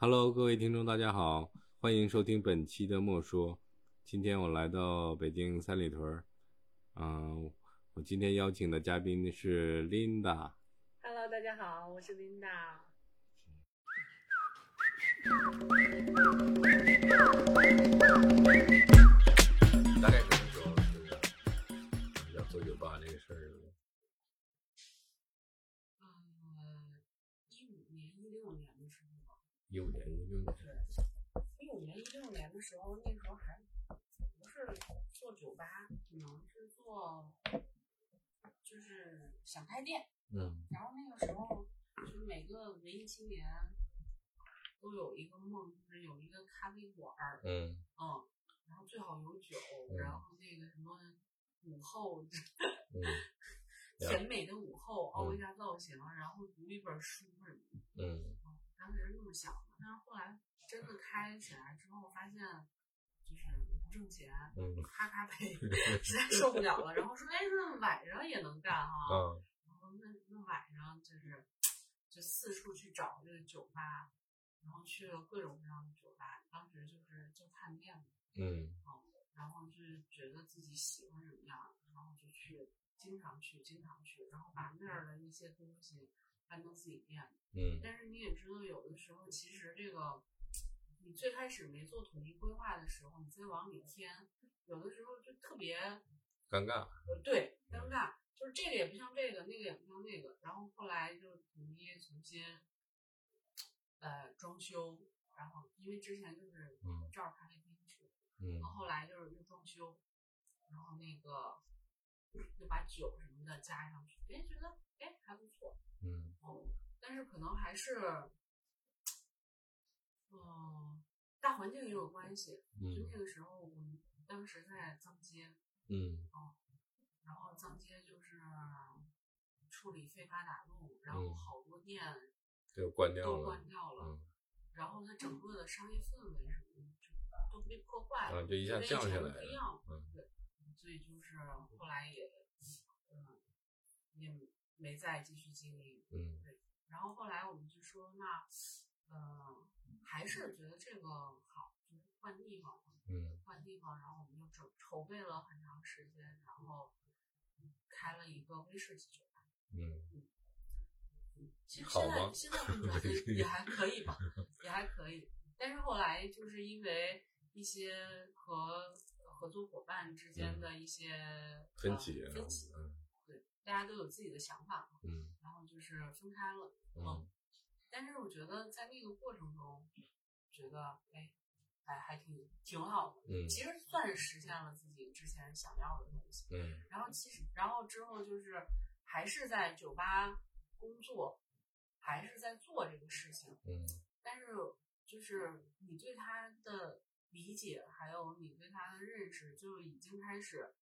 Hello，各位听众，大家好，欢迎收听本期的莫说。今天我来到北京三里屯儿，嗯，我今天邀请的嘉宾是 Linda。Hello，大家好，我是 Linda。大概什么时候就是要做酒吧这个事儿？呃，一五年、一六年的时候吧，一五年、一六年。对一五年、一六年的时候，那时候还不是做酒吧，可能是做，就是想开店。嗯然后那个时候，就是每个文艺青年都有一个梦，就是有一个咖啡馆儿，嗯嗯，然后最好有酒，嗯然后那个什么午后。嗯 甜美的午后，凹嗯一下造型，然后读一本书什么的。嗯当时是这么想的，但是后来真的开起来之后，发现就是不挣钱，嗯咔咔赔，实在受不了了。然后说，哎，那晚上也能干哈？嗯然后那那晚上就是就四处去找这个酒吧，然后去了各种各样的酒吧。当时就是就探店嘛，嗯然后就是觉得自己喜欢什么样，然后就去，经常去，经常去，然后把那儿的一些东西搬到自己店。嗯。但是你也知道，有的时候其实这个，你最开始没做统一规划的时候，你再往里添，有的时候就特别尴尬。呃对尴尬，就是这个也不像这个，那个也不像那个，然后后来就统一重新呃装修，然后因为之前就是嗯。照着咖啡厅去，嗯。然后后来就是又装修，然后那个又把酒什么的加上去，哎，觉得哎还不错，嗯哦，但是可能还是，嗯，大环境也有关系。就嗯那个时候，我们当时在藏街，嗯然后藏街就是处理非法打路，然后嗯好多店就关掉都。关掉了，嗯然后它整个的商业氛围什么的就都被破坏了，啊，就一下降下来了。不一样。嗯所以就是后来也，嗯，也没再继续经营。嗯对然后后来我们就说，那，呃，还是觉得这个好，就是换地方，嗯换地方。然后我们就筹筹备了很长时间，然后开了一个威士忌酒吧。嗯其实现在现在 也还可以吧，也还可以。但是后来就是因为一些和合作伙伴之间的一些、分歧。呃分歧，嗯对，大家都有自己的想法嘛，嗯然后就是分开了。嗯但是我觉得在那个过程中，觉得哎，还还挺挺好的。嗯其实算是实现了自己之前想要的东西。嗯然后其实，然后之后就是还是在酒吧工作，还是在做这个事情，嗯但是就是你对他的理解，还有你对他的认识，就已经开始，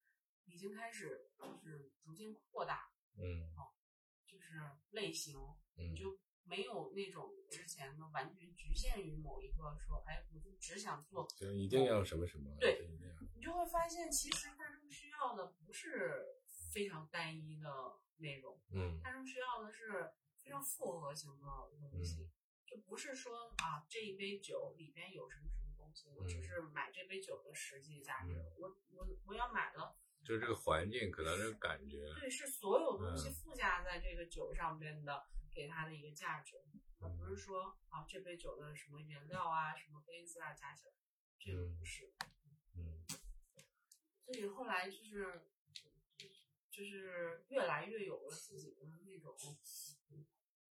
已经开始就是逐渐扩大，嗯哦就是类型，嗯就没有那种之前的完全局限于某一个说，哎，我就只想做，就一定要什么什么。对一定要。你就会发现，其实大众需要的不是非常单一的内容，嗯大众需要的是非常复合型的东西，就不是说啊这一杯酒里边有什么什么东西，我只是买这杯酒的实际价值，嗯。我我我要买了，就是这个环境，可能这个感觉。对，是所有东西嗯。附加在这个酒上边的，给它的一个价值，而不是说啊这杯酒的什么原料啊、什么杯子啊加起来，这个不是。嗯。所以后来就是就是越来越有了自己的那种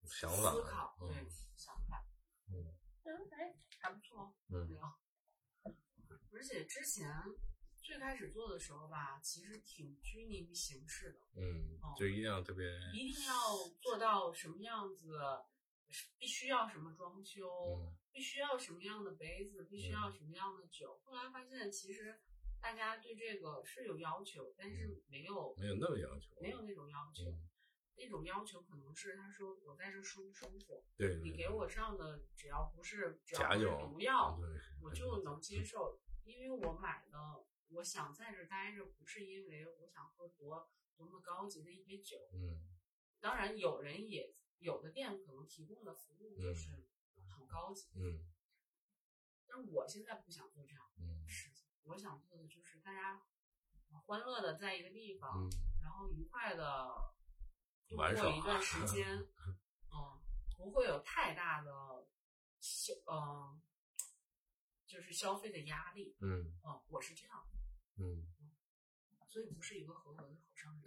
想法思考，嗯。对想法，嗯。嗯，哎，还不错，嗯。而且之前最开始做的时候吧，其实挺拘泥于形式的，嗯，就一定要特别。一定要做到什么样子，必须要什么装修，嗯必须要什么样的杯子，必须要什么样的酒。后来发现，其实大家对这个是有要求，但是没有没有那么要求。没有那种要求。嗯那种要求可能是他说我在这舒不舒服，对，你给我上的只要不是只要是酒毒药，我就能接受，因为我买的，我想在这待着，不是因为我想喝多多么高级的一杯酒。嗯当然，有人也有的店可能提供的服务就是很高级，嗯但是我现在不想做这样嗯的事情，我想做的就是大家欢乐的在一个地方，嗯然后愉快的过一段时间，嗯，不会有太大的消，嗯、就是消费的压力，嗯嗯，我是这样的，嗯，所以不是一个合格的好商人。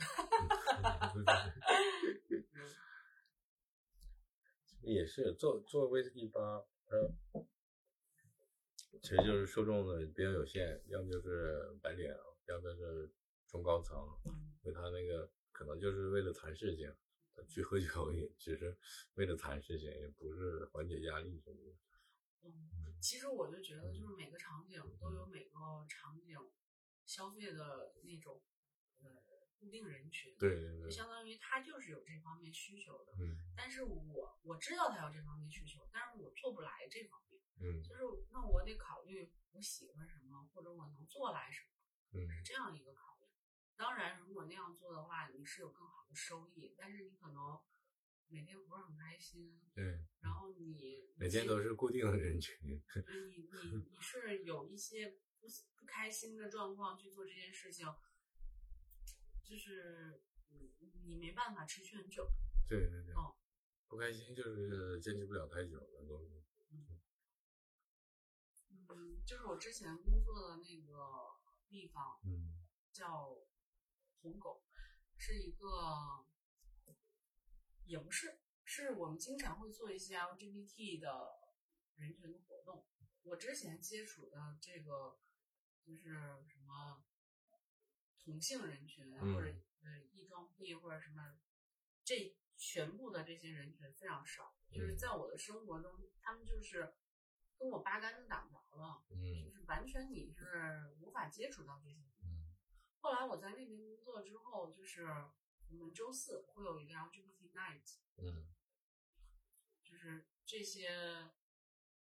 也是做做威士忌吧，呃，其实就是受众的比较有限，要么就是白领，要么是中高层，嗯因为他那个可能就是为了谈事情，他去喝酒也只是为了谈事情，也不是缓解压力什么的。嗯，其实我就觉得，就是每个场景都有每个场景消费的那种呃固定人群，对对对就，相当于他就是有这方面需求的。嗯但是我我知道他有这方面需求，但是我做不来这方面，嗯就是那我得考虑我喜欢什么，或者我能做来什么，嗯是这样一个考虑。当然，如果那样做的话，你是有更好的收益，但是你可能每天不是很开心，对，然后你每天都是固定的人群。你你你是有一些不不开心的状况去做这件事情，就是你你没办法持续很久。对对对哦，不开心就是坚持不了太久的东西。嗯，就是我之前工作的那个地方嗯叫红狗，是一个也不是，是我们经常会做一些 LGBT 的人群的活动。我之前接触的这个就是什么同性人群，嗯或者呃异装癖或者什么，这全部的这些人群非常少。就是嗯。在我的生活中，他们就是跟我八竿子打不着了，就嗯是完全你是无法接触到这些后来我在那边工作之后，就是我们周四会有一个 LGBT night，嗯。就是这些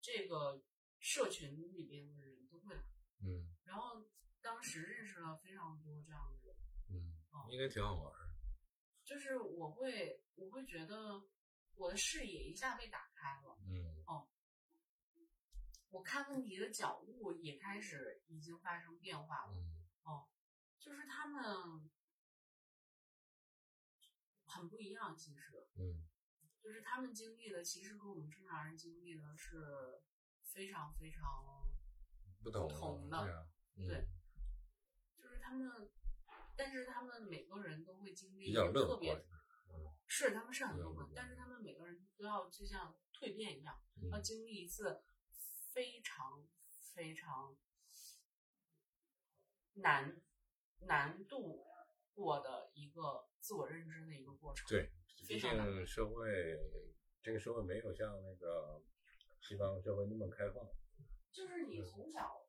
这个社群里边的人都会来。嗯。然后当时认识了非常多这样的人，嗯哦，应该挺好玩儿。就是我会我会觉得我的视野一下被打开了，嗯。我看问题的角度也开始已经发生变化了。嗯。就是他们很不一样，其实嗯。就是他们经历的，其实和我们正常人经历的是非常非常，不同同的对啊。嗯对。就是他们，但是他们每个人都会经历特别是他们是很乐嗯观，但是他们每个人都要就像蜕变一样，嗯要。经历一次非常非常难难度过的一个自我认知的一个过程。对，毕竟社会这个社会没有像那个西方社会那么开放。就是你从小，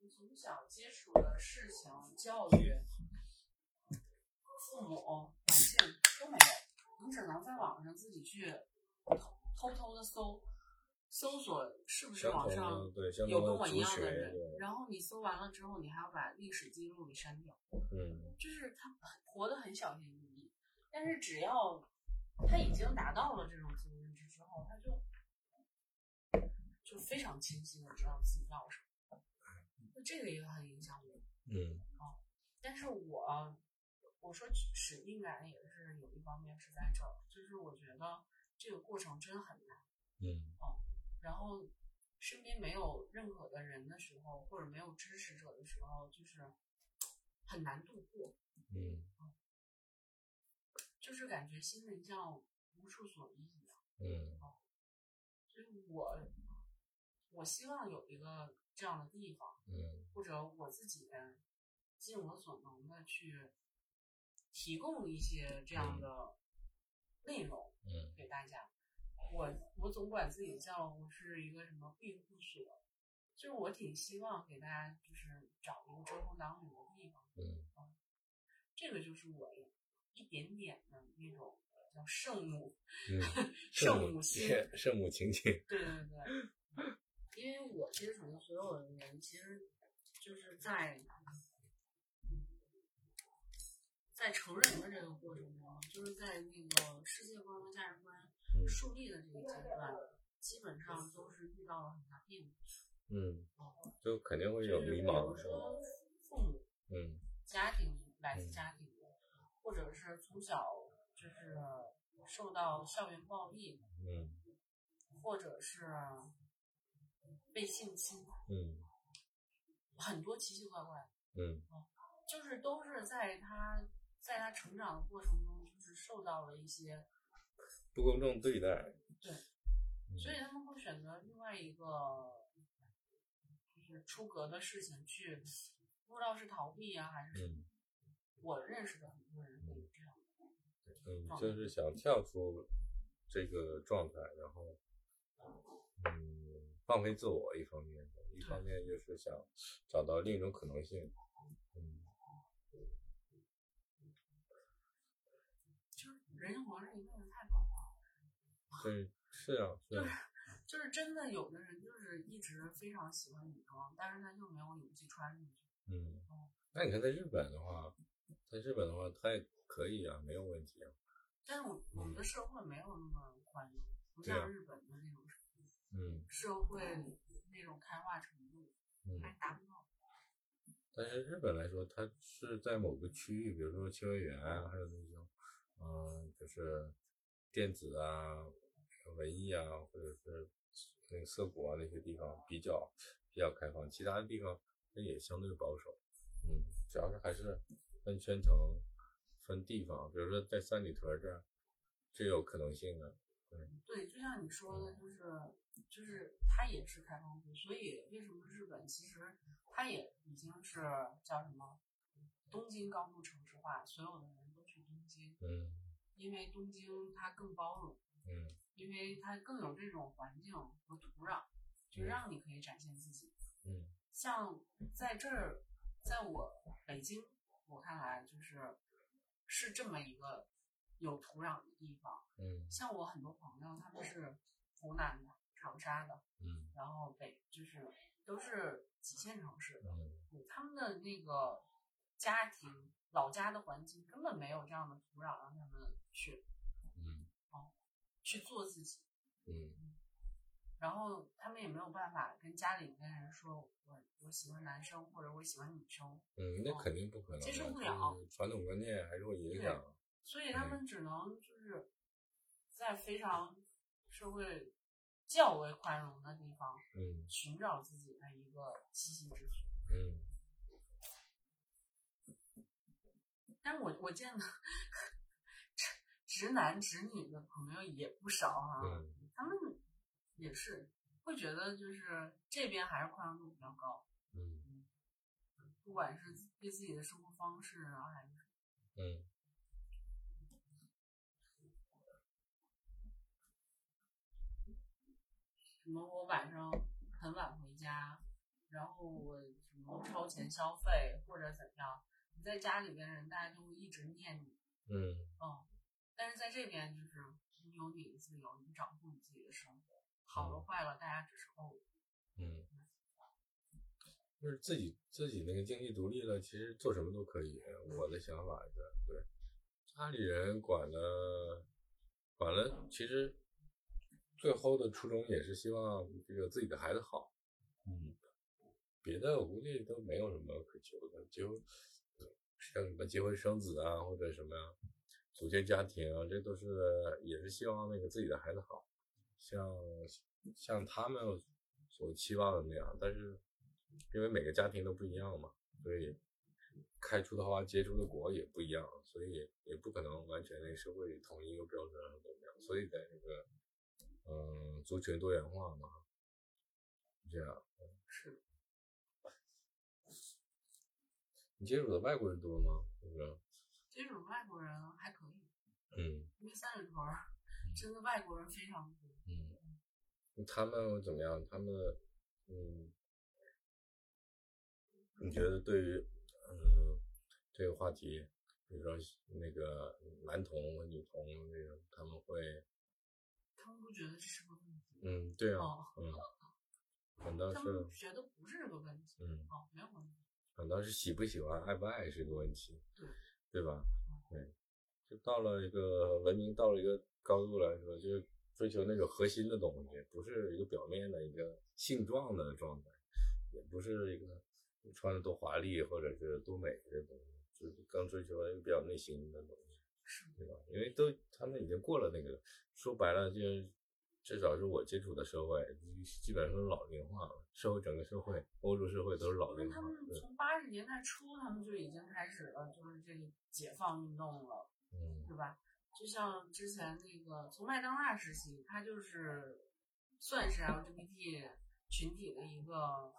你从小接触的事情、教育、父母、环境都没有，你只能在网上自己去偷偷偷的搜，搜索是不是网上有跟我一样的，人，然后你搜完了之后，你还要把历史记录给删掉，嗯就是他活得很小心翼翼，但是只要他已经达到了这种自我认知之后，他就就非常清晰的知道自己要什么，那这个也很影响我。嗯但是我我说使命感也是有一方面是在这儿，就是我觉得这个过程真很难。嗯然后身边没有任何的人的时候，或者没有支持者的时候，就是 很难度过，嗯。就是感觉心里像无处所依一样。嗯。所以我我希望有一个这样的地方，嗯。或者我自己尽我所能的去提供一些这样的内容嗯。给大家。我我总管自己叫我是一个什么庇护所，就是我挺希望给大家就是找一个遮风挡雨的地方。嗯这个就是我一点点的那种叫圣母嗯，圣母心。圣母情节，对对对，因为我接触的所有的人，其实就是在在成人的这个过程中，就是在那个世界观和价值观嗯树立的这个阶段，基本上都是遇到了很大变故。嗯，哦，就肯定会有迷茫比如，说父母、嗯家庭来自嗯。家庭的，或者是从小就是受到校园暴力，嗯或者是被性侵，嗯。很多奇奇怪怪，嗯。就是都是在他在他成长的过程中，就是受到了一些，不公正对待，对嗯所以他们会选择另外一个就是出格的事情去，不知道是逃避啊，还是什么。嗯我认识的很多人都有这样的。嗯，就是想跳出这个状态，然后嗯放飞自我一方面，一方面就是想找到另一种可能性，嗯就是人活着一辈子太短了，对，是啊，是啊，就是真的有的人就是一直非常喜欢女装，但是他就没有勇气穿进去。嗯，那你看在日本的话，在日本的话，他也可以啊，没有问题啊，但是我我们的社会没有那么宽容，不像日本的那种嗯社会那种开化程度，嗯。还达不到。但是日本来说，它是在某个区域，比如说秋叶原啊，还有那种，嗯、就是电子啊、文艺啊，或者是那个涩谷啊那些地方比较比较开放，其他的地方那也相对保守。嗯，主要是还是分圈层、分地方，比如说在三里屯这儿是有可能性的。对，就像你说的，就是就是它也是开放度，所以为什么日本其实它也已经是叫什么东京高度城市化，所有的人都去东京，嗯因为东京它更包容，嗯因为它更有这种环境和土壤，就嗯让你可以展现自己。嗯像在这儿，在我北京，我看来就是是这么一个有土壤的地方。嗯像我很多朋友，他们是湖南的、长沙的，嗯然后北就是都是几线城市的，嗯他们的那个家庭老家的环境根本没有这样的土壤让他们去嗯去做自己，嗯。然后他们也没有办法跟家里跟人说我我喜欢男生或者我喜欢女生，嗯，那肯定不可能，接受不了。传统观念还是会影响。所以他们只能就是在非常社会较为宽容的地方嗯。寻找自己的一个栖息之所。嗯。但我我见的直直男直女的朋友也不少哈、嗯他们也是会觉得就是这边还是宽容度比较高，嗯。不管是对自己的生活方式啊，还是嗯。什么我晚上很晚回家，然后我什么超前消费或者怎样，你在家里边人大家就会一直念你，嗯。嗯，但是在这边就是你有你的自由，你掌控你自己的生活，好了坏了大家只是后嗯，就是自己自己那个经济独立了，其实做什么都可以。我的想法是，对，家里人管了管了，其实最后的初衷也是希望这个自己的孩子好。嗯，别的我估计都没有什么可求的，就像什么结婚生子啊，或者什么呀，组建家庭啊，这都是也是希望那个自己的孩子好，像像他们所期望的那样。但是因为每个家庭都不一样嘛，所以开出的花结出的果也不一样，所以也不可能完全那个社会统一一个标准怎么样。所以在这个嗯族群多元化嘛，这样。是你接触的外国人多吗？是不是？这种外国人还可以，嗯因为三里屯儿真的外国人非常多。嗯，他们怎么样？他们嗯，你觉得对于嗯这个话题，比如说那个男同和女同那个，他们会他们不觉得这是个问题，嗯对啊哦嗯，反倒他是们觉得不是个问题，嗯，哦，没有问题。反倒是喜不喜欢、爱不爱是个问题，对对吧？对，就到了一个文明到了一个高度来说，就是追求那种核心的东西，不是一个表面的一个性状的状态，也不是一个穿的多华丽或者是多美的东西，就是更追求一个比较内心的东西，对吧？因为都他们已经过了那个，说白了就至少是我接触的社会，基本上都是老龄化了，社会整个社会，欧洲社会都是老龄化。他们从八十年代初，他们就已经开始了，就是这个解放运动了，嗯，对吧？就像之前那个从麦当娜时期，他就是算是 LGBT 群体的一个，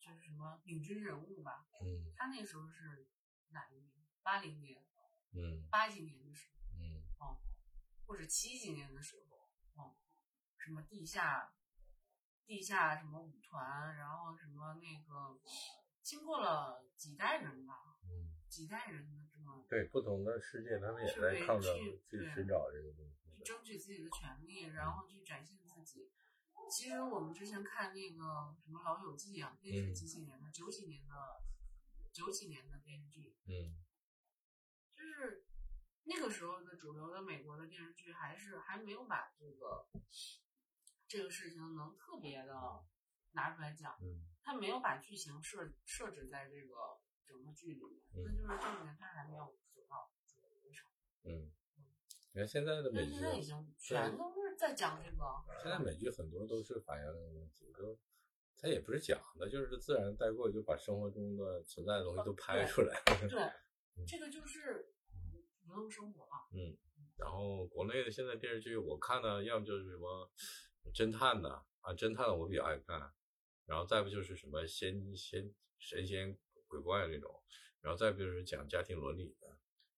就是什么领军人物吧。嗯，他那时候是哪一年？八零年，嗯，八几年的时候，嗯，哦，或者七几年的时候，哦，什么地下，地下什么舞团，然后什么那个，经过了几代人吧，嗯，几代人的对不同的世界，他们也在抗争，去寻找这个东西，去争取自己的权利，然后去展现自己。其实我们之前看那个什么《老友记》啊，那是几几年的？九几年的，九几年的电视剧。嗯，就是那个时候的主流的美国的电视剧，还是还没有把这个这个事情能特别的拿出来讲。嗯，他没有把剧情设设置在这个整个剧里面，那就是证明他还没有走到主流上。嗯，你看现在的美剧，现在已经全都是在讲这个。现在美剧很多都是反映问题，都它也不是讲的，就是自然带过，就把生活中的存在的东西都拍出来。对，这个就是普通生活啊。嗯，然后国内的现在电视剧我看的，要么就是什么侦探的啊，侦探的我比较爱看，然后再不就是什么仙仙神仙鬼怪那种，然后再就是讲家庭伦理的，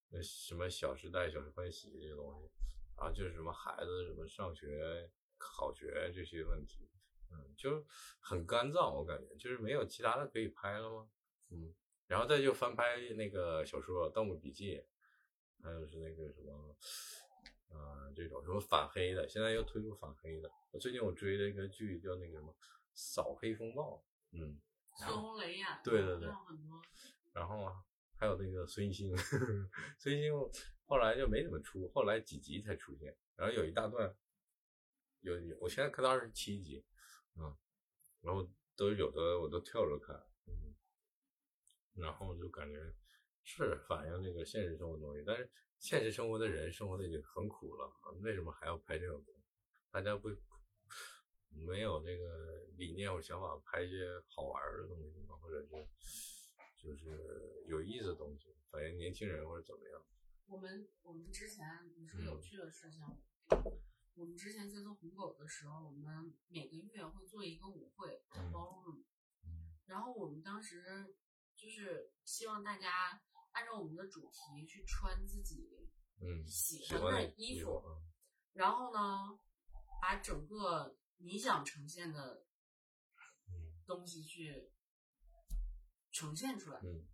那什么《小时代》《小时欢喜》这些东西，然后就是什么孩子什么上学考学这些问题，嗯，就很干燥，我感觉就是没有其他的可以拍了吗？嗯，然后再就翻拍那个小说《盗墓笔记》，还有是那个什么，啊、这种什么反黑的，现在又推出反黑的。最近我追了一个剧叫那个什么《扫黑风暴》，嗯，孙红雷演，对对对还有很多。然后啊，还有那个孙兴，孙兴后来就没怎么出，后来几集才出现。然后有一大段，有有，我现在看到二十七集，嗯，然后都有的我都跳着看，嗯，然后就感觉是反映那个现实生活东西，但是现实生活的人生活的已经很苦了，为什么还要拍这种东西？大家不没有这个理念或想法拍一些好玩的东西吗？或者是就是有意思的东西，反映年轻人或者怎么样？我们我们之前你说有趣的事情，我们之前在做红狗的时候，我们每个月会做一个舞会叫 ballroom，嗯然后我们当时就是希望大家按照我们的主题去穿自己嗯，喜喜欢的衣服，服，然后呢，把整个你想呈现的嗯。东西去呈现出来。嗯。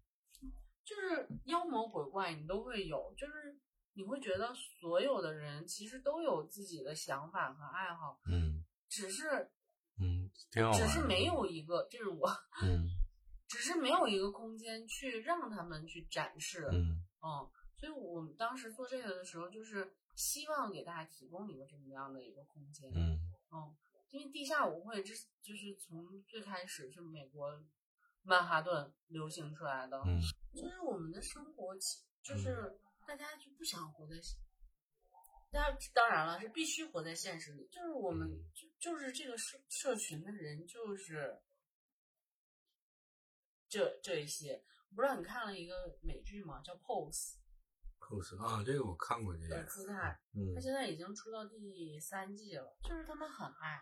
就是妖魔鬼怪你都会有，就是你会觉得所有的人其实都有自己的想法和爱好，嗯。只是嗯，挺好。只是没有一个，这是我，嗯。只是没有一个空间去让他们去展示，嗯。嗯，所以我们当时做这个的时候，就是希望给大家提供一个这么样的一个空间，嗯。嗯，因为地下舞会之就是从最开始是美国曼哈顿流行出来的，嗯就是我们的生活其就是大家就不想活在，大家当然了是必须活在现实里，就是我们嗯就就是这个社社群的人就是这这一些，我不知道你看了一个美剧吗？叫《Pose。pose 啊，这个我看过这个，姿态，嗯他现在已经出到第三季了，就是他们很爱。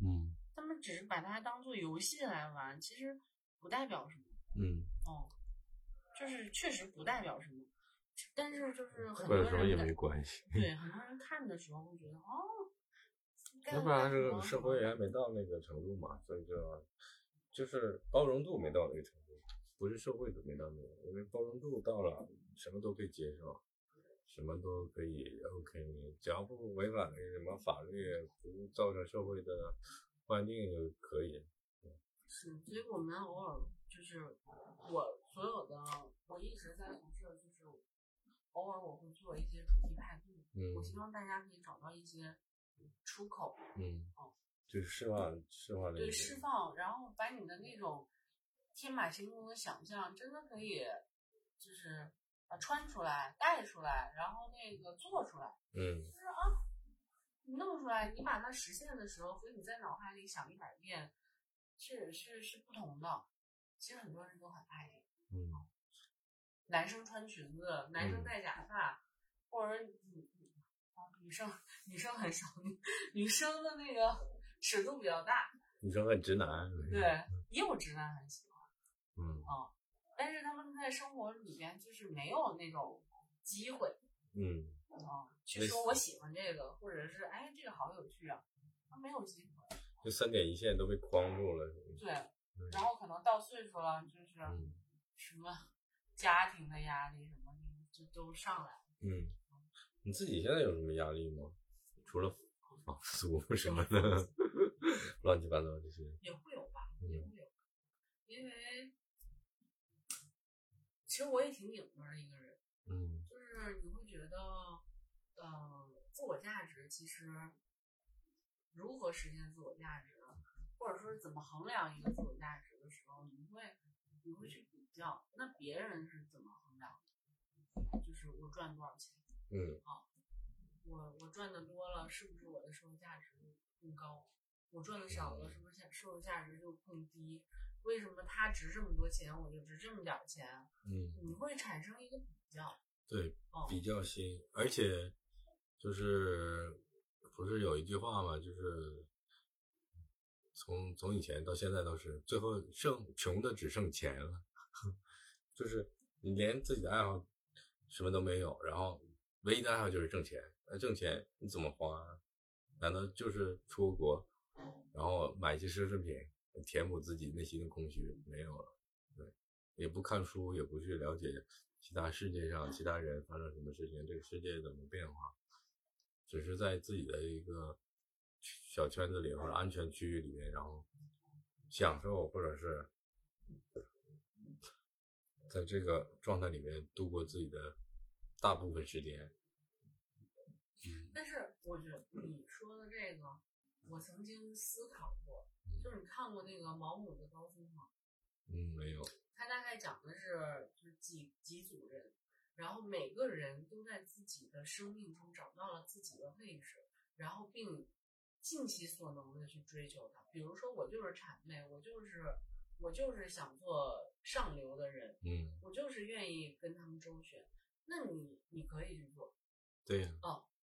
嗯。他们只是把它当做游戏来玩，其实不代表什么。嗯，哦，就是确实不代表什么，但是就是很多人也没关系，对很多人看的时候会觉得哦，要不然这个社会还没到那个程度嘛，所以就就是包容度没到那个程度，不是社会都没到那个，因为包容度到了，什么都可以接受，什么都可以 OK，只要不违反那个什么法律，不造成社会的不安定就可以。是，所以我们偶尔就是我所有的我一直在从事的就是偶尔我会做一些主题派对，嗯。我希望大家可以找到一些出口，嗯，就是释放释放对，释放，然后把你的那种天马行空的想象，真的可以就是呃穿出来、带出来，然后那个做出来，嗯。就是啊，你弄出来，你把它实现的时候，和你在脑海里想一百遍，是是是不同的。其实很多人都很爱这个。嗯。男生穿裙子，男生嗯。戴假发，或者女啊女生女生很少，女生的那个尺度比较大，女生很直男，对，也有直男很喜欢。嗯。啊，但是他们在生活里边就是没有那种机会嗯。啊，去说我喜欢这个，或者是哎这个好有趣啊，他没有机会，就三点一线都被框住了，对，嗯。然后可能到岁数了，就是嗯什么家庭的压力什么的就都上来了。嗯，你自己现在有什么压力吗？除了房租什么的，乱七八糟这些，也会有吧，也嗯会有，因为其实我也挺拧巴的一个人，嗯就是你会觉得，呃，自我价值其实如何实现自我价值，或者说是怎么衡量一个自我价值的时候，你会你会去比较，那别人是怎么衡量的？就是我赚多少钱，嗯我我赚的多了，是不是我的社会价值更高？我赚的少了，是不是价社会价值就更低？为什么他值这么多钱，我就值这么点儿钱？嗯，你会产生一个比较。对，哦，比较心，而且就是不是有一句话嘛，就是从从以前到现在都是，最后剩穷的只剩钱了，就是你连自己的爱好什么都没有，然后唯一的爱好就是挣钱，那挣钱你怎么花？难道就是出国，然后买一些奢侈品，填补自己内心的空虚？没有了，对，也不看书，也不去了解其他世界上其他人发生什么事情，这个世界怎么变化，只是在自己的一个小圈子里或者安全区域里面，然后享受或者是在这个状态里面度过自己的大部分时间。但是我觉得你说的这个，我曾经思考过，就是你看过那个毛姆的高峰吗？嗯，没有，他大概讲的是就是几几组人，然后每个人都在自己的生命中找到了自己的位置，然后并尽其所能的去追求它。比如说我就是谄媚，我就是我就是想做上流的人，嗯，我就是愿意跟他们周旋。那你你可以去做，对呀、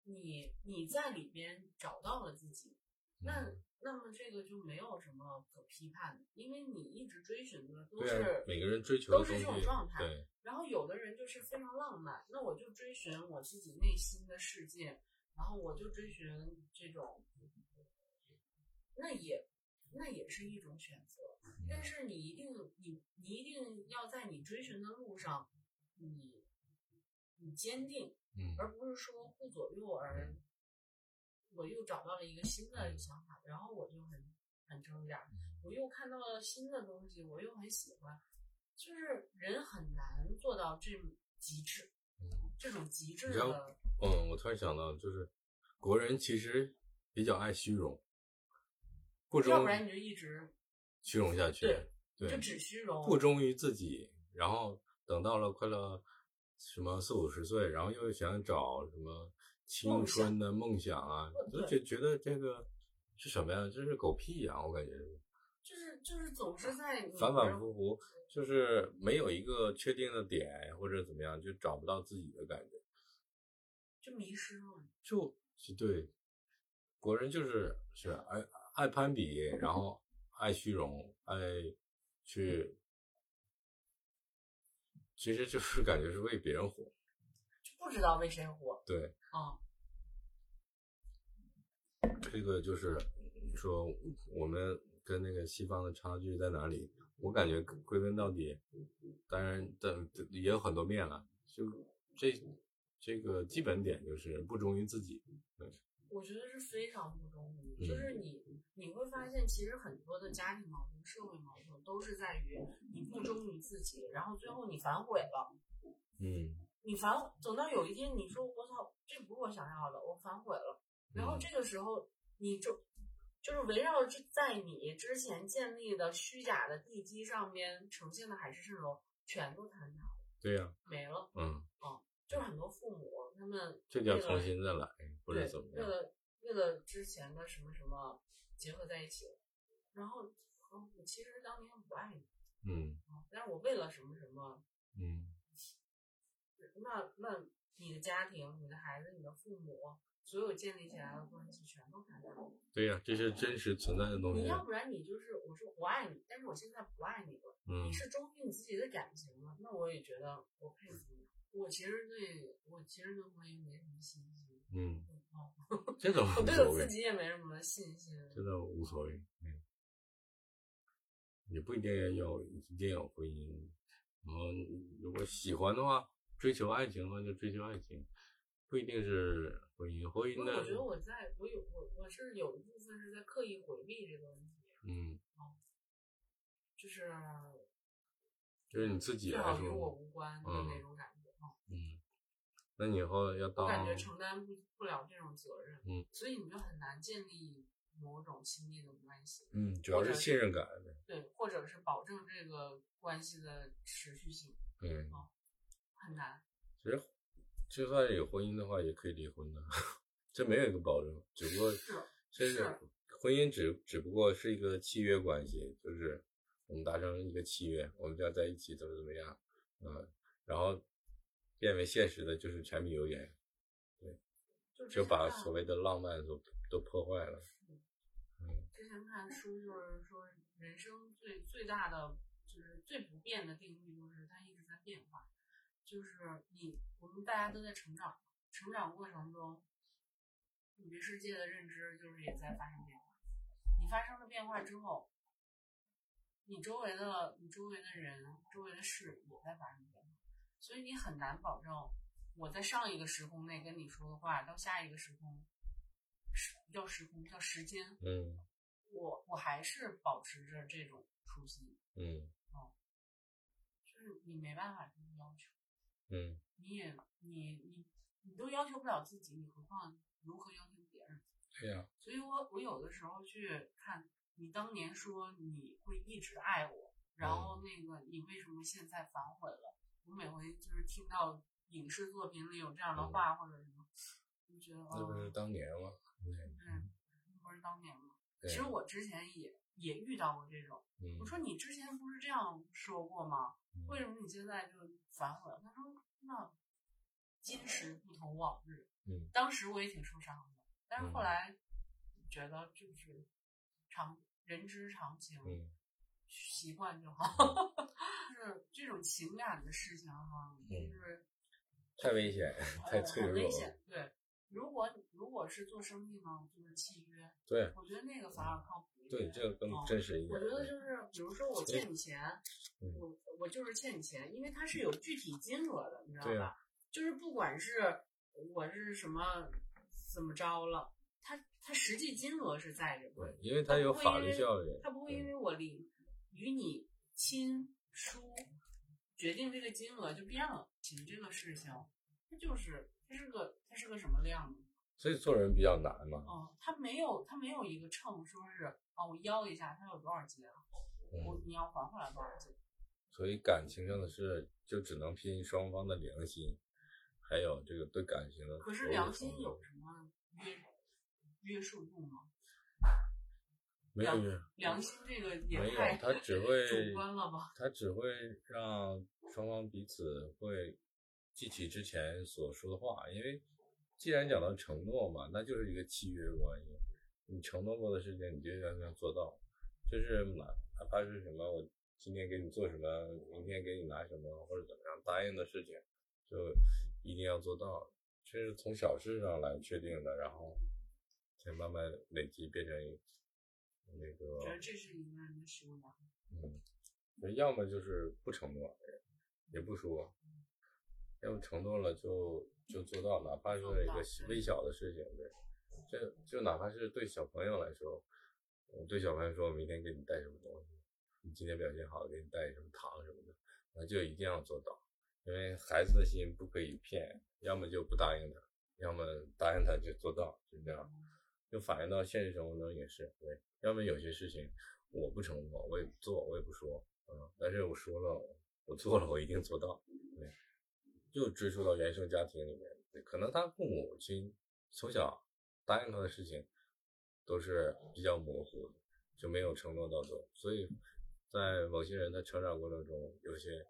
你你在里边找到了自己，那嗯。那么这个就没有什么可批判的，因为你一直追寻的都是，每个人追求都是的东西，这种状态对，然后有的人就是非常浪漫，那我就追寻我自己内心的世界，然后我就追寻这种，那也那也是一种选择，但是你一定你你一定要在你追寻的路上，你你坚定，嗯。而不是说顾左右而我又找到了一个新的想法，然后我就很很挣扎，我又看到了新的东西，我又很喜欢，就是人很难做到这种极致，这种极致嗯，我突然想到，就是国人其实比较爱虚荣，不忠要不然你就一直虚荣下去，对对就只虚荣，不忠于自己，然后等到了快乐什么四五十岁，然后又想找什么青春的梦想啊，对就觉觉得这个是什么呀？这是狗屁呀、我感觉是就是就是总是在反反复复，就是没有一个确定的点或者怎么样，就找不到自己的感觉，就迷失了。就就对，国人就是是爱爱攀比，然后爱虚荣，爱去。其实就是感觉是为别人活，就不知道为谁活对，啊、这个就是说我们跟那个西方的差距在哪里？我感觉归根到底，当然但也有很多面了，就这这个基本点就是不忠于自己。我觉得是非常不忠于，嗯就是你你会发现，其实很多的家庭矛盾、社会矛盾都是在于你不忠于自己，然后最后你反悔了。嗯你反等到有一天你说我操，这不是我想要的，我反悔了，然后嗯。这个时候你就就是围绕着在你之前建立的虚假的地基上面呈现的海市蜃楼全都坍塌了，对呀、没了。嗯，就是很多父母他们这叫重新再来，不对是怎么样。为了为了之前的什么什么结合在一起了，然后其实当年不爱你，嗯。啊但是我为了什么什么，嗯那那你的家庭、你的孩子、你的父母，所有建立起来的关系全都坍塌了。对呀、这些真实存在的东西。你要不然你就是我说我爱你，但是我现在不爱你了，嗯你是忠于你自己的感情了，那我也觉得我佩服你。我其实对我其实对婚姻没什么信心，嗯，哦，这个我对我自己也没什么信心。真的无所谓。嗯，也不一定要一定要有婚姻。然后如果喜欢的话，追求爱情的话就追求爱情，不一定是婚姻。婚姻呢我觉，得我在我有我我是有一部分是在刻意回避这个问题，嗯，就是就是你自己最来好与我，无关的嗯那种感觉啊。嗯，那你以后要当，我感觉承担不不了这种责任，嗯，所以你就很难建立某种亲密的关系，嗯，主要是信任感。对，或者是保证这个关系的持续性，嗯，很难。其实就算有婚姻的话，也可以离婚的，这没有一个保证，只不过是这是是婚姻只只不过是一个契约关系，就是我们达成一个契约，我们就要在一起怎么怎么样，嗯，然后变为现实的就是柴米油盐，对就把所谓的浪漫都都破坏了。嗯之前看书就是说，人生最最大的就是最不变的定律就是它一直在变化，就是你我们大家都在成长，成长过程中，你对世界的认知就是也在发生变化。你发生了变化之后，你周围的你周围的人、周围的事也在发生变化，所以你很难保证我在上一个时空内跟你说的话，到下一个时空，时叫时空叫时间，嗯我我还是保持着这种初心，嗯。就是你没办法这么要求，嗯你也你你你都要求不了自己，你何况如何要求别人？对呀、所以我我有的时候去看你当年说你会一直爱我，然后那个你为什么现在反悔了？我每回就是听到影视作品里有这样的话或者什么，就觉得那不是哦，当年吗？对嗯，那不是当年吗？对其实我之前也也遇到过这种。嗯我说你之前不是这样说过吗？嗯为什么你现在就反悔？他说那今时不同往日。嗯当时我也挺受伤的，但是后嗯来觉得就是常人之常情，嗯习惯就好。就是这种情感的事情哈，就是太危险，太脆弱了。很危险。对，如果如果是做生意呢，就是契约，对我觉得那个反而靠谱一点对，点。这个更嗯真实一点。我觉得就是，比如说我欠你钱，嗯我我就是欠你钱，因为它是有具体金额的，你知道吧？就是不管是我是什么怎么着了，它它实际金额是在这个，对，因为它有法律效力。它不会因为我离与你亲疏决定这个金额就变了。其实这个事情，它就是它是个它是个什么量呢？所以做人比较难嘛。嗯，它没有它没有一个秤，说是啊，我腰一下它有多少斤啊？我嗯，你要还回来多少斤？所以感情上的事就只能拼双方的良心，还有这个对感情的可是良心有什么约约束度吗？没有良心这个也没有太，他只会主观了吧？他只会让双方彼此会记起之前所说的话，因为既然讲到承诺嘛，那就是一个契约关系。你承诺过的事情，你就要要做到，就是哪哪怕是什么，我今天给你做什么，明天给你拿什么，或者怎么样答应的事情，就一定要做到。这是从小事上来确定的，然后再慢慢累积变成那个。嗯，要么就是不承诺，也不说，要么承诺了就就做到，哪怕是一个微小的事情，对，这就哪怕是对小朋友来说，我对小朋友说，我明天给你带什么东西，你今天表现好，给你带什么糖什么的，那就一定要做到，因为孩子的心不可以骗，要么就不答应他，要么答应他就做到，就这样，就反映到现实生活中也是对。要么有些事情我不承诺，我也不做，我也不说，嗯，但是我说了，我做了，我一定做到，对。就追溯到原生家庭里面，可能他父母亲从小答应他的事情都是比较模糊的，就没有承诺到做，所以在某些人的成长过程中，有些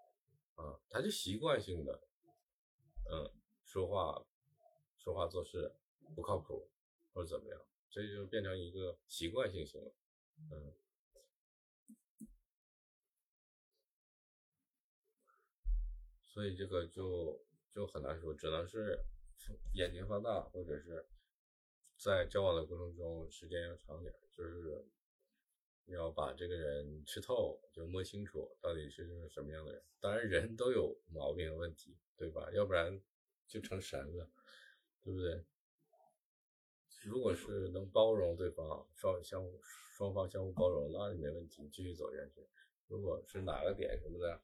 啊，他就习惯性的。嗯，说话、说话做事不靠谱，或者怎么样，这就变成一个习惯性行为。嗯，所以这个就就很难说，只能是眼睛放大，或者是在交往的过程中时间要长点，就是要把这个人吃透，就摸清楚到底是什么样的人。当然，人都有毛病问题。对吧？要不然就成神了，对不对？如果是能包容对方，双相互双方相互包容，那就没问题，继续走下去。如果是哪个点什么的，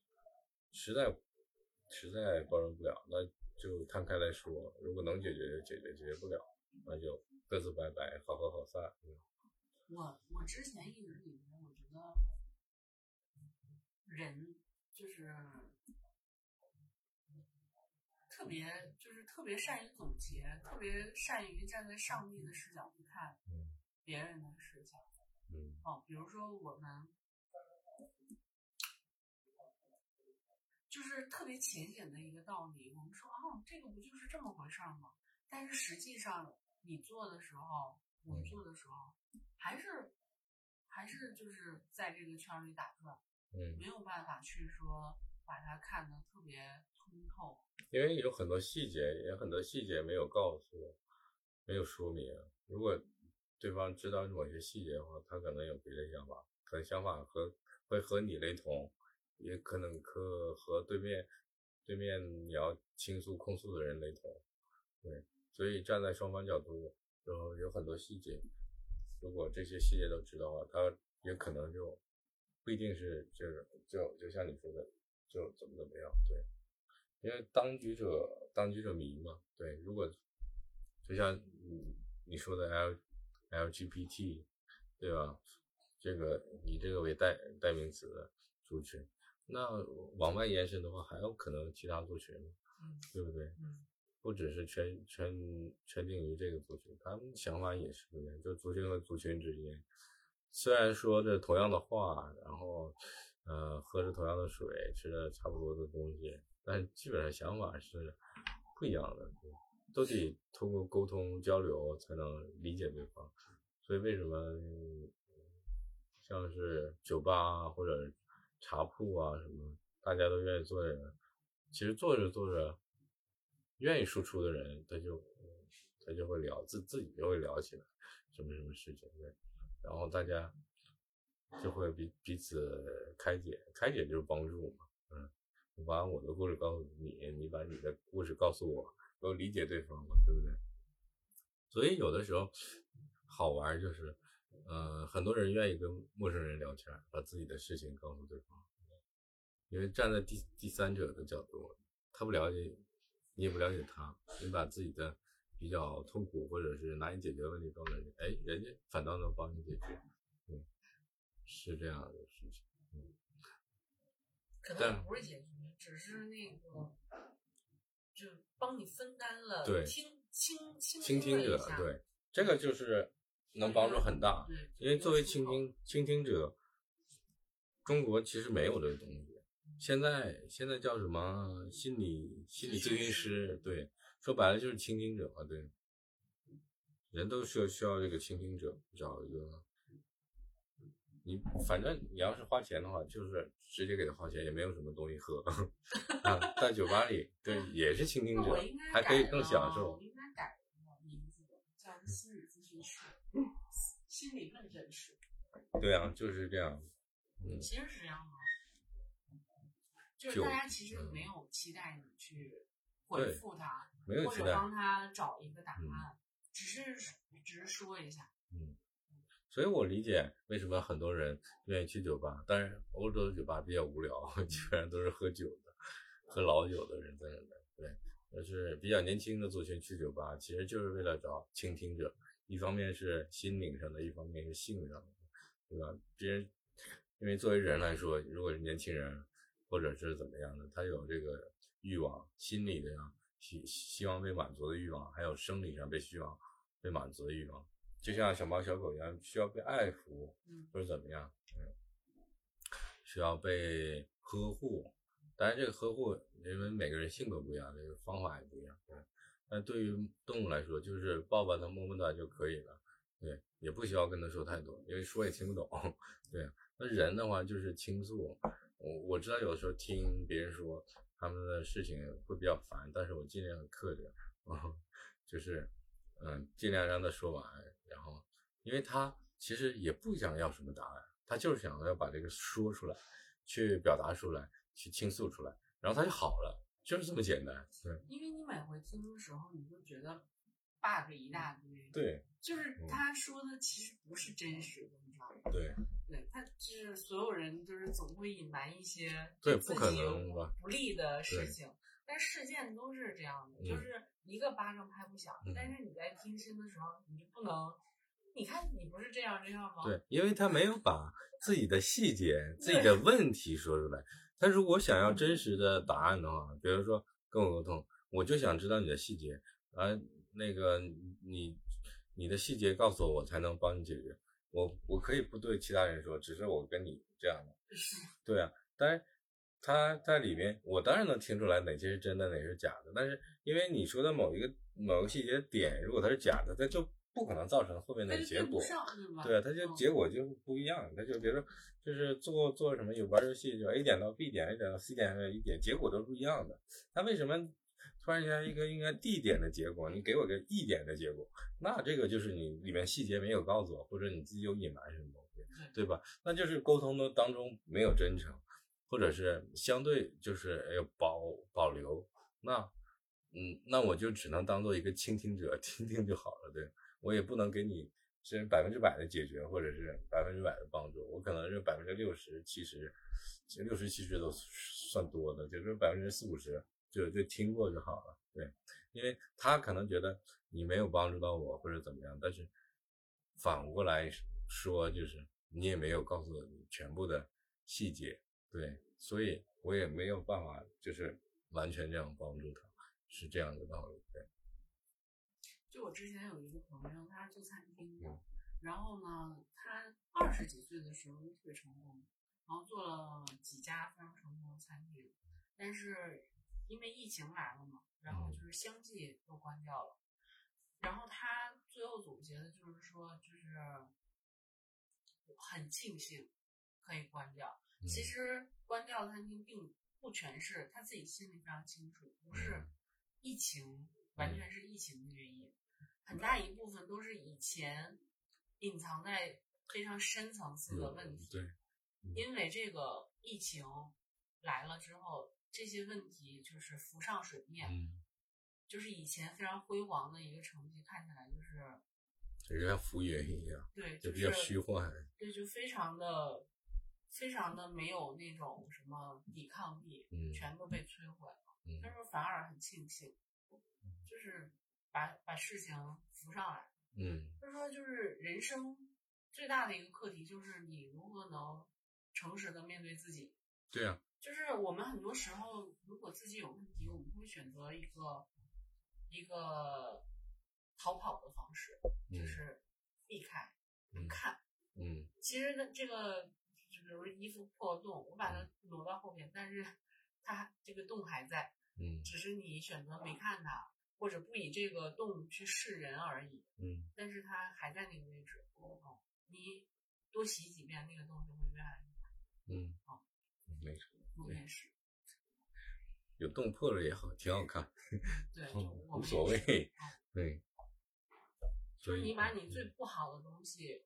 实在实在包容不了，那就摊开来说。如果能解决就解决，解决不了，那就各自拜拜，好合好散。我我之前一直以为，我觉得人就是。特别就是特别善于总结，特别善于站在上帝的视角去看别人的事情。嗯，哦，比如说我们就是特别浅显的一个道理，我们说哦，这个不就是这么回事吗？但是实际上你做的时候，我做的时候，还是还是就是在这个圈里打转，嗯，没有办法去说把它看得特别通透。因为有很多细节，有很多细节没有告诉，没有说明。如果对方知道某些细节的话，他可能有别的想法，可能想法和会和你雷同，也可能和和对面对面你要倾诉控诉的人雷同。对，所以站在双方角度，然后有很多细节，如果这些细节都知道的话，他也可能就不一定是就是就就像你说的，就怎么怎么样，对。因为当局者当局者迷嘛，对，如果就像你你说的 L L G P T，对吧？这个以这个为代代名词的族群，那往外延伸的话，还有可能其他族群，对不对？嗯，不只是圈圈圈定于这个族群，他们想法也是不一样，就族群和族群之间，虽然说着同样的话，然后呃喝着同样的水，吃着差不多的东西。但基本上想法是不一样的，都得通过沟通交流才能理解对方。所以为什么像是酒吧或者茶铺啊什么，大家都愿意做的人，其实做着做着，愿意输出的人，他就他就会聊自自己就会聊起来什么什么事情，对，然后大家就会彼彼此开解，开解就是帮助嘛，嗯。我把我的故事告诉你，你把你的故事告诉我，都理解对方嘛，对不对？所以有的时候好玩就是，呃，很多人愿意跟陌生人聊天，把自己的事情告诉对方，因为站在第第三者的角度，他不了解你，也不了解他，你把自己的比较痛苦或者是难以解决的问题告诉人家，哎，人家反倒能帮你解决，嗯，是这样的事情，嗯。可能不是解决，只是那个，就帮你分担了，对，倾倾倾听者，对，这个就是能帮助很大。因为作为倾听倾听者，中国其实没有这个东西。现在现在叫什么心理心理咨询师？对，说白了就是倾听者嘛，对，人都需要需要这个倾听者，找一个。你反正你要是花钱的话，就是直接给他花钱，也没有什么东西喝。啊，在酒吧里，对，也是倾听者，还可以更享受。我应该改名字，叫心理咨询师，心里更真实。对啊，就是这样。嗯，其实是这样的，就是大家其实没有期待你去回复他，或者帮他找一个答案，只是只是说一下。嗯。所以我理解为什么很多人愿意去酒吧，但是欧洲的酒吧比较无聊，基本上都是喝酒的，喝老酒的人在那。对，就是比较年轻的族群去酒吧，其实就是为了找倾听者，一方面是心灵上的，一方面是性上的，对吧？别人因为作为人来说，如果是年轻人或者是怎么样的，他有这个欲望，心理的希希望被满足的欲望，还有生理上被需要被满足的欲望，就像小猫小狗一样，需要被爱抚，或者怎么样，嗯，需要被呵护。当然，这个呵护，因为每个人性格不一样，这个方法也不一样。对，但对于动物来说，就是抱抱它、摸摸它就可以了。对，也不需要跟它说太多，因为说也听不懂。对，那人的话就是倾诉。我我知道有的时候听别人说他们的事情会比较烦，但是我尽量克制，就是嗯，尽量让他说完。然后，因为他其实也不想要什么答案，他就是想要把这个说出来，去表达出来。去倾诉出来，然后他就好了，就是这么简单。对，因为你每回听的时候，你就觉得 bug 一大堆。对，就是他说的其实不是真实的，你知道吗？对，对他就是所有人就是总会隐瞒一些对不可能吧不利的事情，但事件都是这样的，就是一个巴掌拍不响。但是你在听心的时候，你就不能，你看你不是这样这样吗？对，因为他没有把自己的细节、自己的问题说出来。他如果想要真实的答案的话，比如说跟我沟通，我就想知道你的细节，啊，那个你你的细节告诉我，我才能帮你解决。我我可以不对其他人说，只是我跟你这样的。对啊，但是他在里面，我当然能听出来哪些是真的，哪些是假的。但是因为你说的某一个某个细节点，如果它是假的，它就。不可能造成后面的结果，对，它就结果就不一样。它就比如说，就是做做什么有玩游戏，就 A 点到 B 点，A 点到 C 点，A 点，结果都是一样的。它为什么突然间一个应该 D 点的结果，你给我个 E 点的结果？那这个就是你里面细节没有告诉我，或者你自己有隐瞒什么东西，对吧？那就是沟通的当中没有真诚，或者是相对就是要保保留。那嗯，那我就只能当做一个倾听者，听听就好了，对。我也不能给你是百分之百的解决，或者是百分之百的帮助。我可能是百分之六十、七十，其实六十、七十都算多的，就是百分之四五十就就听过就好了。对，因为他可能觉得你没有帮助到我或者怎么样，但是反过来说，就是你也没有告诉你全部的细节。对，所以我也没有办法就是完全这样帮助他，是这样的道理。对。就我之前有一个朋友，他是做餐厅的，然后呢，他二十几岁的时候就特别成功，然后做了几家非常成功的餐厅，但是因为疫情来了嘛，然后就是相继都关掉了，然后他最后总结的就是说，就是很庆幸可以关掉。其实关掉餐厅并不全是他自己心里非常清楚，不是疫情，完全是疫情的原因。很大一部分都是以前隐藏在非常深层次的问题。对，因为这个疫情来了之后，这些问题就是浮上水面。嗯，就是以前非常辉煌的一个成绩，看起来就是，就像浮云一样。对，就比较虚幻。对，就非常的、非常的没有那种什么抵抗力，嗯，全都被摧毁了。嗯，他说反而很庆幸，就是。把把事情浮上来，嗯，就是说就是人生最大的一个课题，就是你如何能诚实的面对自己。对啊，就是我们很多时候，如果自己有问题，我们会选择一个一个逃跑的方式，就是避开不看。嗯，其实呢，这个就比如衣服破洞，我把它挪到后面，但是它这个洞还在，嗯，只是你选择没看它。或者不以这个洞去示人而已，嗯，但是它还在那个位置，哦，你多洗几遍，那个洞就会越来越大，嗯，好，没错，我也是，有洞破了也好，挺好看，对，无所谓，对，就是你把你最不好的东西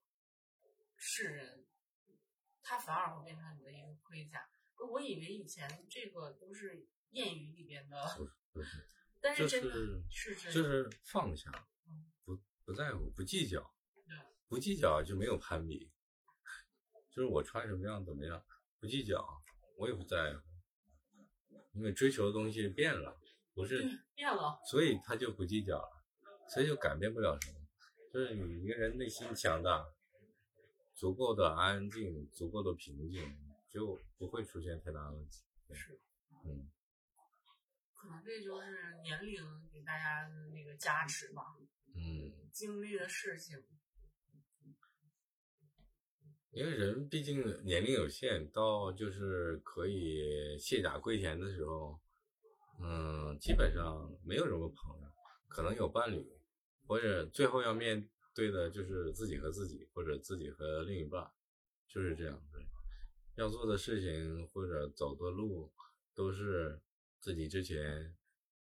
示人，它反而会变成你的一个盔甲。我以为以前这个都是谚语里边的。不是是就是放下，不不在乎，不计较，不计较就没有攀比。就是我穿什么样怎么样，不计较，我也不在乎，因为追求的东西变了，不是变了，所以他就不计较了，所以就改变不了什么。就是你一个人内心强大，足够的安静，足够的平静，就不会出现太大问题。是，嗯，可能这就是年龄给大家的那个加持吧。嗯，经历的事情，因为人毕竟年龄有限，到就是可以卸甲归田的时候，嗯，基本上没有什么朋友，可能有伴侣，或者最后要面对的就是自己和自己，或者自己和另一半，就是这样的。要做的事情或者走的路，都是自己之前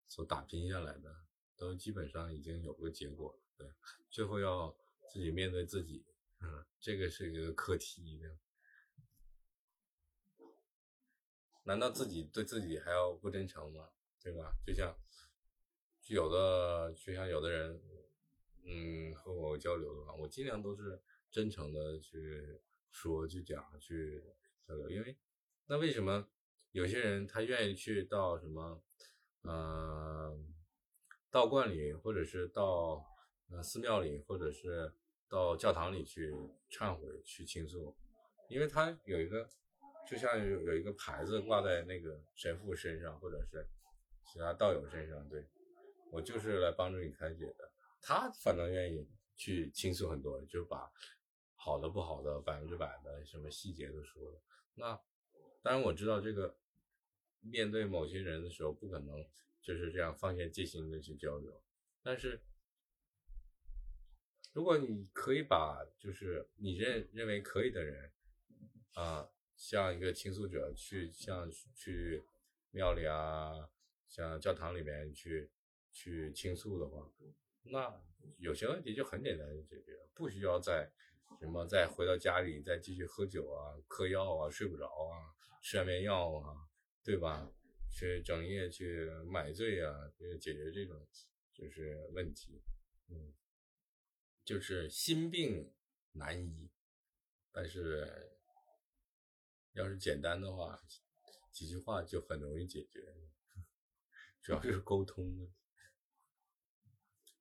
所打拼下来的，都基本上已经有个结果了。对，最后要自己面对自己，嗯，这个是一个课题。难道自己对自己还要不真诚吗？对吧？就像有的，就像有的人，嗯，和我交流的话，我尽量都是真诚的去说、去讲、去交流。因为那为什么有些人他愿意去到什么，嗯，道观里，或者是到呃寺庙里，或者是到教堂里去忏悔、去倾诉？因为他有一个。就像有有一个牌子挂在那个神父身上，或者是其他道友身上，对我就是来帮助你开解的。他反正愿意去倾诉很多，就把好的、不好的、百分之百的什么细节都说了。那当然我知道这个面对某些人的时候，不可能就是这样放下戒心的去交流。但是如果你可以把就是你认认为可以的人啊。像一个倾诉者去，像去庙里啊，像教堂里面去去倾诉的话，那有些问题就很简单就解决，不需要再什么再回到家里再继续喝酒啊、嗑药啊、睡不着啊、吃安眠药啊，对吧？去整夜去买醉啊，去解决这种就是问题，嗯，就是心病难医，但是。要是简单的话，几句话就很容易解决，主要就是沟通问题。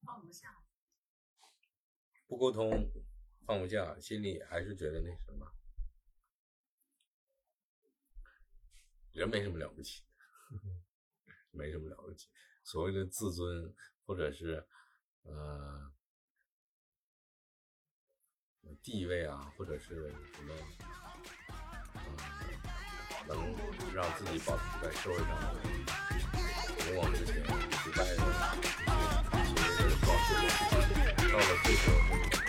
放不下，不沟通，放不下，心里还是觉得那什么，人没什么了不起，没什么了不起。所谓的自尊，或者是呃地位啊，或者是什么。能让自己保持在社会上勇往直前、不败的，其实到了最后。